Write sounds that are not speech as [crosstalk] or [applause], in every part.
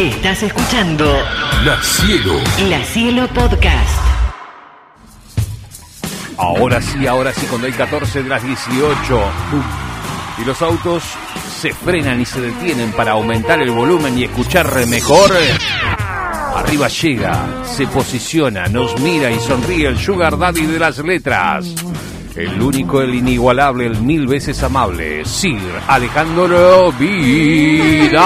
Estás escuchando La Cielo. La Cielo Podcast. Ahora sí, ahora sí, cuando hay 14 de las 18. Y los autos se frenan y se detienen para aumentar el volumen y escuchar mejor. Arriba llega, se posiciona, nos mira y sonríe el Sugar Daddy de las letras. El único, el inigualable, el mil veces amable, Sir Alejandro Vida.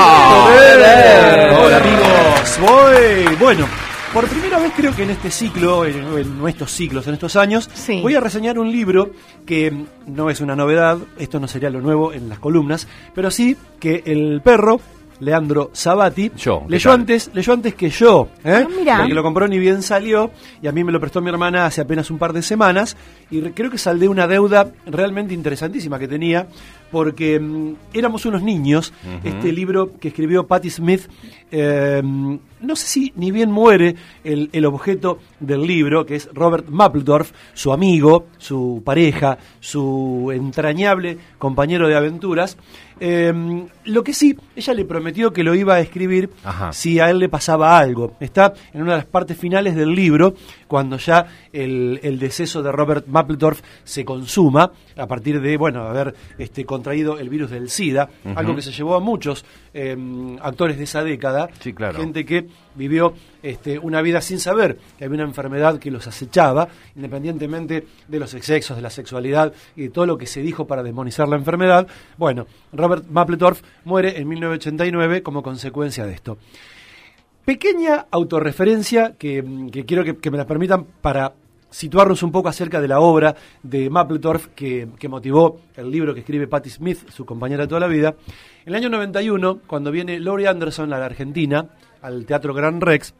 Hola amigos, voy. Bueno, por primera vez creo que en este ciclo, en, en estos ciclos, en estos años, Sí. voy a reseñar un libro que no es una novedad, esto no sería lo nuevo en las columnas, pero sí que el perro, Leandro Sabati, Yo, ¿qué leyó tal? antes, leyó antes que yo, ¿eh? Ah, mira. porque lo compró ni bien salió y a mí me lo prestó mi hermana hace apenas un par de semanas y re- creo que saldé una deuda realmente interesantísima que tenía porque mm, éramos unos niños, este libro que escribió Patti Smith, eh, no sé si ni bien muere el, el objeto del libro, que es Robert Mapplethorpe, su amigo, su pareja, su entrañable compañero de aventuras. Eh, lo que sí, ella le prometió que lo iba a escribir Ajá. si a él le pasaba algo. Está en una de las partes finales del libro, cuando ya el, el deceso de Robert Mapplethorpe se consuma, a partir de, bueno, haber este, contraído el virus del SIDA, algo que se llevó a muchos eh, actores de esa década, Sí, claro. gente que vivió este, una vida sin saber que había una enfermedad que los acechaba, independientemente de los excesos, de la sexualidad y de todo lo que se dijo para demonizar la enfermedad. Bueno, Robert Mapplethorpe muere en 1989 como consecuencia de esto. Pequeña autorreferencia que, mm, quiero que, me la permitan para situarnos un poco acerca de la obra de Mapplethorpe que, que motivó el libro que escribe Patti Smith, su compañera de toda la vida. En el año 91, cuando viene Laurie Anderson a la Argentina, al Teatro Gran Rex,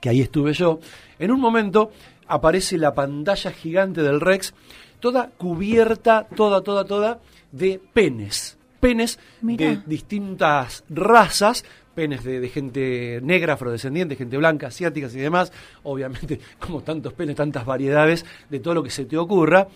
que ahí estuve yo, en un momento aparece la pantalla gigante del Rex, toda cubierta, toda, toda, toda, de penes. Penes Mirá. de distintas razas, penes de, de gente negra, afrodescendiente, gente blanca, asiáticas y demás, obviamente [laughs] como tantos penes, tantas variedades de todo lo que se te ocurra.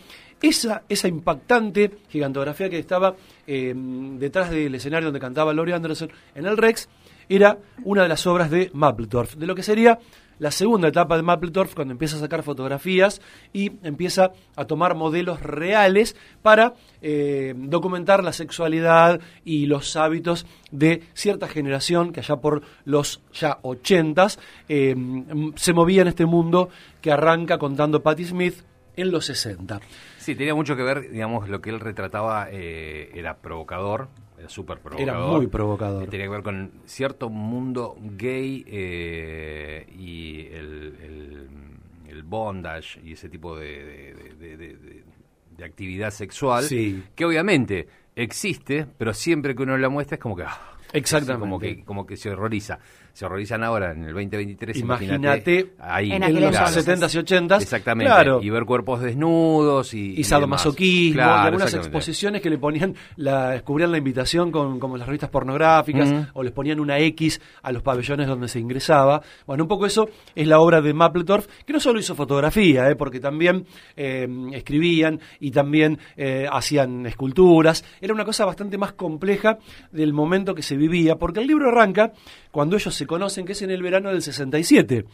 Esa, esa impactante gigantografía que estaba eh, detrás del escenario donde cantaba Laurie Anderson en el Rex era una de las obras de Mapplethorpe, de lo que sería la segunda etapa de Mapplethorpe cuando empieza a sacar fotografías y empieza a tomar modelos reales para eh, documentar la sexualidad y los hábitos de cierta generación que allá por los ya ochentas eh, se movía en este mundo que arranca contando Patti Smith en los 60. Sí, tenía mucho que ver, digamos, lo que él retrataba eh, era provocador, era súper provocador. Era muy provocador. Tenía que ver con cierto mundo gay eh, y el, el, el bondage y ese tipo de, de- de- de- de- de actividad sexual, Sí. que obviamente existe, pero siempre que uno la muestra es como que... ah, Exactamente. Como que, como que se horroriza. Se horrorizan ahora en el 2023. Imagínate ahí. En En los años. 70s y 80s. Exactamente. Claro. Y ver cuerpos desnudos y. y sadomasoquismo, demás. Claro, y algunas exposiciones que le ponían, la, descubrían la invitación con como las revistas pornográficas, o les ponían una X a los pabellones donde se ingresaba. Bueno, un poco eso es la obra de Mapplethorpe, que no solo hizo fotografía, eh, porque también eh, escribían y también eh, hacían esculturas. Era una cosa bastante más compleja del momento que se vivía, porque el libro arranca cuando ellos se conocen, que es en el verano del 67.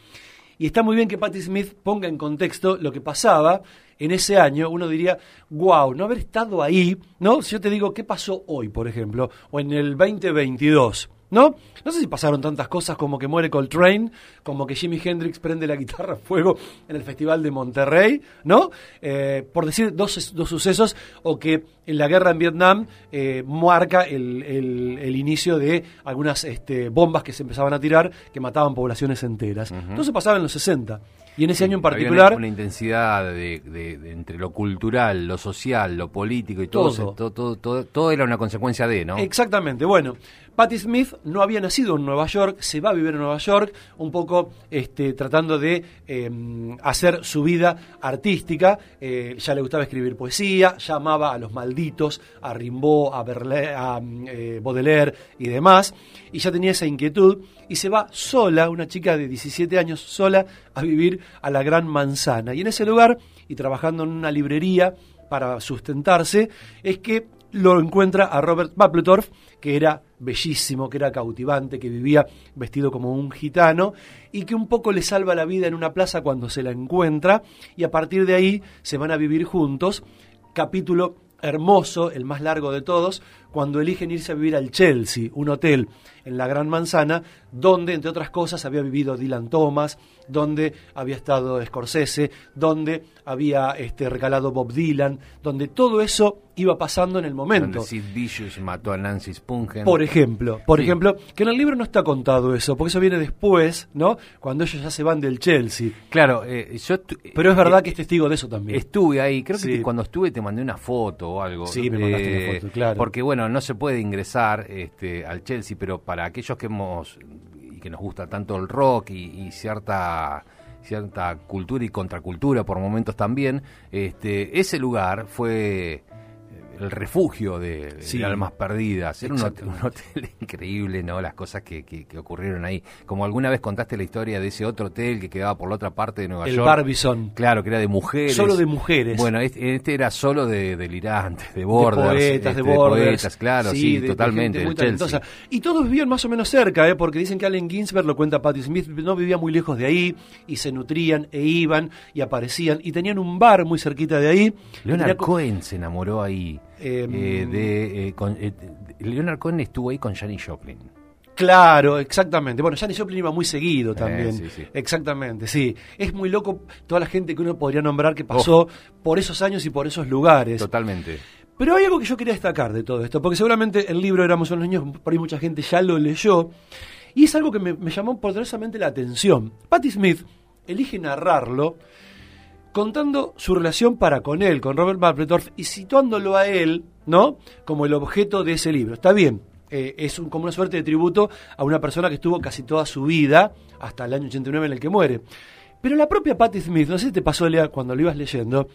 Y está muy bien que Patti Smith ponga en contexto lo que pasaba en ese año. Uno diría, wow, no haber estado ahí, ¿no? Si yo te digo, ¿qué pasó hoy, por ejemplo? O en el 2022, ¿no? No sé si pasaron tantas cosas como que muere Coltrane, como que Jimi Hendrix prende la guitarra a fuego en el Festival de Monterrey, ¿no? Eh, por decir dos, dos sucesos, o que en la guerra en Vietnam eh, marca el, el- el inicio de algunas este, bombas que se empezaban a tirar que mataban poblaciones enteras. Entonces pasaba en los 60. Y en ese año en Había particular... una, una intensidad de, de- de entre lo cultural, lo social, lo político y todo, Todo. se- todo, todo, todo, todo era una consecuencia de, ¿no? Exactamente. Bueno, Patti Smith no había nacido en Nueva York, se va a vivir en Nueva York, un poco este, tratando de eh, hacer su vida artística. Eh, ya le gustaba escribir poesía, ya amaba a los malditos, a Rimbaud, a, Berle- a eh, Baudelaire y demás. Y ya tenía esa inquietud y se va sola, una chica de 17 años sola, a vivir a la Gran Manzana. Y en ese lugar, y trabajando en una librería, para sustentarse, es que lo encuentra a Robert Mapplethorpe, que era bellísimo, que era cautivante, que vivía vestido como un gitano y que un poco le salva la vida en una plaza cuando se la encuentra y a partir de ahí se van a vivir juntos. Capítulo hermoso, el más largo de todos, cuando eligen irse a vivir al Chelsea, un hotel en la Gran Manzana, donde, entre otras cosas, había vivido Dylan Thomas, donde había estado Scorsese, donde había este, recalado Bob Dylan, donde todo eso iba pasando en el momento. Donde Sid Vicious mató a Nancy Spungen. Por ejemplo, por Sí. ejemplo, que en el libro no está contado eso, porque eso viene después, ¿no? Cuando ellos ya se van del Chelsea. Claro, eh, yo... estu- Pero es verdad eh, que es testigo de eso también. Estuve ahí, creo que Sí. cuando estuve te mandé una foto o algo. Sí, me mandaste una foto, claro. Porque bueno, no se puede ingresar este, al Chelsea, pero para aquellos que hemos y que nos gusta tanto el rock y, cierta cierta cultura y contracultura por momentos también, este, ese lugar fue el refugio de, de almas perdidas. Era un hotel, un Exactamente. hotel increíble, ¿no? Las cosas que, que- que ocurrieron ahí. Como alguna vez contaste la historia de ese otro hotel que quedaba por la otra parte de Nueva el York. Barbizon. Claro, que era de mujeres. Solo de mujeres. Bueno, este, este era solo de delirantes, de borders. de poetas, de este, borders. poetas, claro, sí, de- de totalmente. gente muy Chelsea. talentosa. Y todos vivían más o menos cerca, ¿eh? porque dicen que Allen Ginsberg, lo cuenta Patti Smith, no vivía muy lejos de ahí, y se nutrían, e iban, y aparecían, y tenían un bar muy cerquita de ahí. Leonard Cohen se enamoró ahí. Em, eh, de, eh, con- eh, Leonard Cohen estuvo ahí con Janis Joplin. Claro, exactamente. Bueno, Janis Joplin iba muy seguido también. Eh, sí, sí. Exactamente, sí. Es muy loco toda la gente que uno podría nombrar que pasó por esos años y por esos lugares. Totalmente. Pero hay algo que yo quería destacar de todo esto, porque seguramente el libro Éramos unos niños, por ahí mucha gente ya lo leyó, y es algo que me, me llamó poderosamente la atención. Patti Smith elige narrarlo contando su relación para con él, con Robert Mapplethorpe, y situándolo a él, ¿no? Como el objeto de ese libro. Está bien, eh, es un- como una suerte de tributo a una persona que estuvo casi toda su vida, hasta el año 89 en el que muere. Pero la propia Patti Smith, no sé si te pasó, Lea, cuando lo ibas leyendo,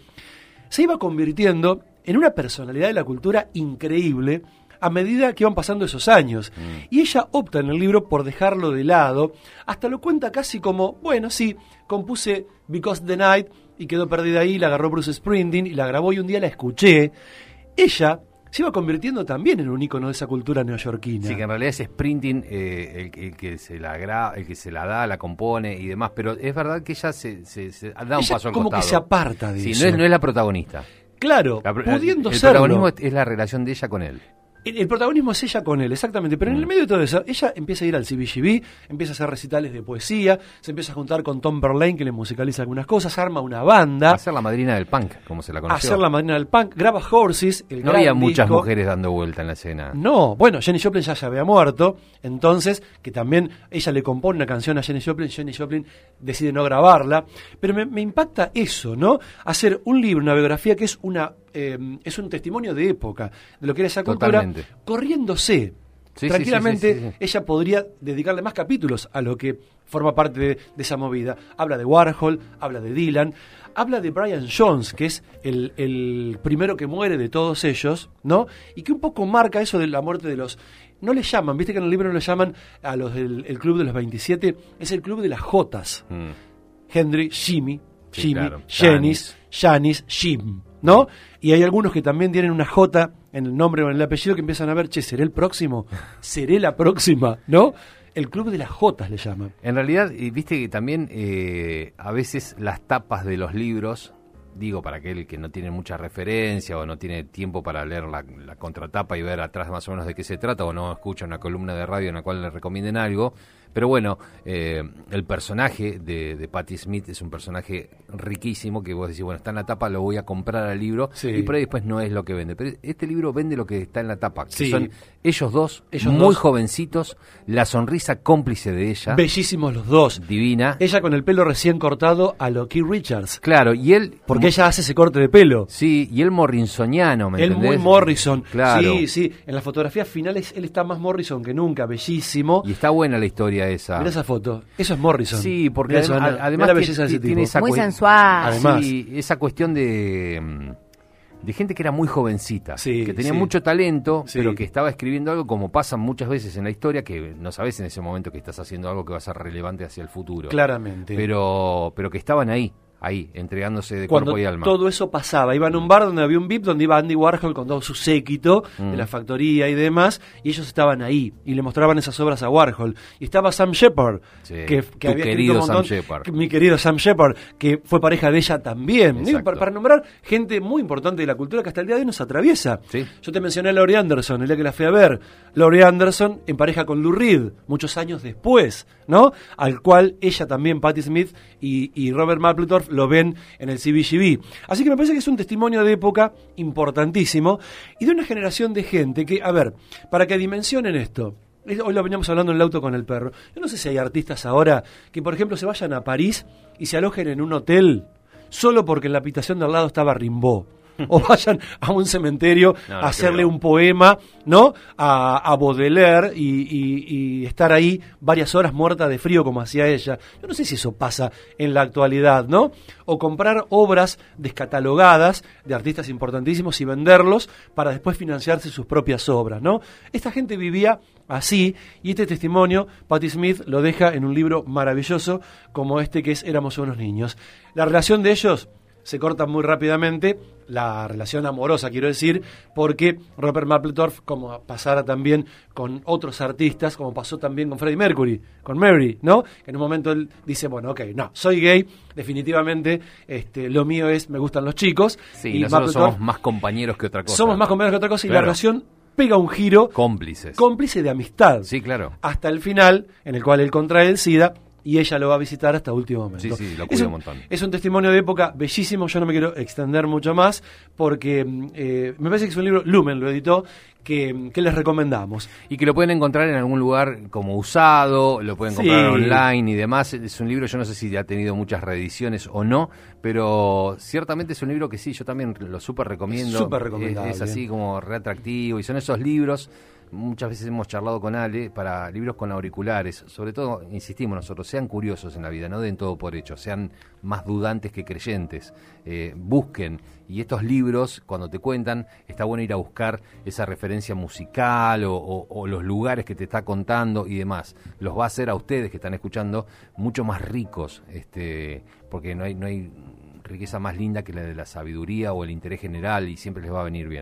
se iba convirtiendo en una personalidad de la cultura increíble a medida que iban pasando esos años. Y ella opta en el libro por dejarlo de lado, hasta lo cuenta casi como, bueno, sí, compuse Because the Night y quedó perdida ahí, la agarró Bruce Springsteen y la grabó y un día la escuché. Ella se iba convirtiendo también en un icono de esa cultura neoyorquina. Sí, que en realidad es Sprinting eh, el, el que se la gra- el que se la da, la compone y demás, pero es verdad que ella se, se- se da un Ella paso al como que se aparta de Sí, eso. no es, no es la protagonista. Claro, La pudiendo el serlo. protagonismo es, es la relación de ella con él. El, el protagonismo es ella con él, exactamente. Pero en Mm. el medio de todo eso, ella empieza a ir al CBGB, empieza a hacer recitales de poesía, se empieza a juntar con Tom Verlaine, que le musicaliza algunas cosas, arma una banda, a ser la madrina del punk, como se la a conoció. hacer la madrina del punk, graba Horses, el no gran había muchas disco. mujeres dando vuelta en la escena. No, bueno, Jenny Joplin ya se había muerto, entonces que también ella le compone una canción a Jenny Joplin, Jenny Joplin decide no grabarla, pero me, me impacta eso, ¿no? Hacer un libro, una biografía que es una eh, es un testimonio de época de lo que era esa cultura, Totalmente. corriéndose. Sí, Tranquilamente sí, sí, sí. ella podría dedicarle más capítulos a lo que forma parte de, de esa movida. Habla de Warhol, habla de Dylan, habla de Brian Jones, que es el, el primero que muere de todos ellos, ¿no? Y que un poco marca eso de la muerte de los... No le llaman, viste que en el libro no le llaman a los del el club de los 27, es el club de las Jotas. Mm. Henry, Jimmy, Sí, Jimmy, claro. Janis, Janis, Jim, ¿no? Y hay algunos que también tienen una J en el nombre o en el apellido que empiezan a ver, che, ¿seré el próximo? ¿Seré la próxima? ¿No? El club de las Jotas le llaman. En realidad, viste que también eh, a veces las tapas de los libros, digo para aquel que no tiene mucha referencia o no tiene tiempo para leer la, la contratapa y ver atrás más o menos de qué se trata o no escucha una columna de radio en la cual le recomienden algo, pero bueno, eh, el personaje de, de Patti Smith es un personaje riquísimo que vos decís, bueno, está en la tapa, lo voy a comprar al libro Sí. y por ahí después no es lo que vende. Pero este libro vende lo que está en la tapa, que Sí. son ellos dos, Ellos muy dos. jovencitos, la sonrisa cómplice de ella, Bellísimos los dos. divina. Ella con el pelo recién cortado a lo Keith Richards. Claro, y él... Porque ella hace ese corte de pelo. Sí, y él morrinsoniano, ¿me Él muy Morrison. Claro. Sí, sí. En las fotografías finales él está más Morrison que nunca, bellísimo. Y está buena la historia esa. Mira esa foto. Eso es Morrison. Sí, porque adem- además la que belleza de ese ti- tiene tipo. esa Muy sensual. Además. Sí, esa cuestión de mm, de gente que era muy jovencita, Sí, que tenía sí. mucho talento, Sí. pero que estaba escribiendo algo como pasa muchas veces en la historia, que no sabes en ese momento que estás haciendo algo que va a ser relevante hacia el futuro. Claramente. Pero, pero que estaban ahí, ahí, entregándose de Cuando cuerpo y alma. todo eso pasaba, iban a un bar donde había un VIP donde iba Andy Warhol con todo su séquito Mm. de la factoría y demás, y ellos estaban ahí y le mostraban esas obras a Warhol. Y estaba Sam Shepard, Sí, que, había querido un montón, Sam Shepard. que- mi querido Sam Shepard, que fue pareja de ella también. Para nombrar gente muy importante de la cultura que hasta el día de hoy nos atraviesa. Sí. Yo te mencioné a Laurie Anderson, el día que la fui a ver. Laurie Anderson en pareja con Lou Reed, muchos años después, ¿no? Al cual ella también, Patti Smith y, y Robert Mapplethorpe, lo ven en el CBGB. Así que me parece que es un testimonio de época importantísimo y de una generación de gente que, a ver, para que dimensionen esto. Hoy lo veníamos hablando en el auto con el perro. Yo no sé si hay artistas ahora que, por ejemplo, se vayan a París y se alojen en un hotel solo porque en la habitación de al lado estaba Rimbaud. [laughs] o vayan a un cementerio No, a hacerle creo. un poema, ¿no? A, a Baudelaire y, y- y estar ahí varias horas muerta de frío como hacía ella. Yo no sé si eso pasa en la actualidad, ¿no? O comprar obras descatalogadas de artistas importantísimos y venderlos para después financiarse sus propias obras, ¿no? Esta gente vivía así y este testimonio Patti Smith lo deja en un libro maravilloso como este que es Éramos unos niños. La relación de ellos se corta muy rápidamente la relación amorosa, quiero decir, porque Robert Mapplethorpe, como pasara también con otros artistas, como pasó también con Freddie Mercury, con Mary, ¿no? Que en un momento él dice, bueno, ok, no, soy gay, definitivamente, este, lo mío es, me gustan los chicos. Sí, y nosotros somos más compañeros que otra cosa. somos más compañeros que otra cosa y la relación pega un giro Cómplices. cómplice de amistad Sí, claro. hasta el final, en el cual él contrae el SIDA y ella lo va a visitar hasta último momento. Sí, sí, lo es, cuida un, un montón. es un testimonio de época bellísimo, yo no me quiero extender mucho más, porque eh, me parece que es un libro, Lumen lo editó, que, que les recomendamos. Y que lo pueden encontrar en algún lugar como usado, lo pueden comprar Sí. online y demás. Es un libro, yo no sé si ha tenido muchas reediciones o no, pero ciertamente es un libro que sí, yo también lo súper recomiendo. Súper recomendable. Es, es así como re atractivo y son esos libros. Muchas veces hemos charlado con Ale para libros con auriculares. Sobre todo, insistimos nosotros, sean curiosos en la vida, no den todo por hecho, sean más dudantes que creyentes. Eh, busquen. Y estos libros, cuando te cuentan, está bueno ir a buscar esa referencia musical o, o- o los lugares que te está contando y demás. Los va a hacer a ustedes que están escuchando mucho más ricos, este, porque no hay, no hay riqueza más linda que la de la sabiduría o el interés general y siempre les va a venir bien.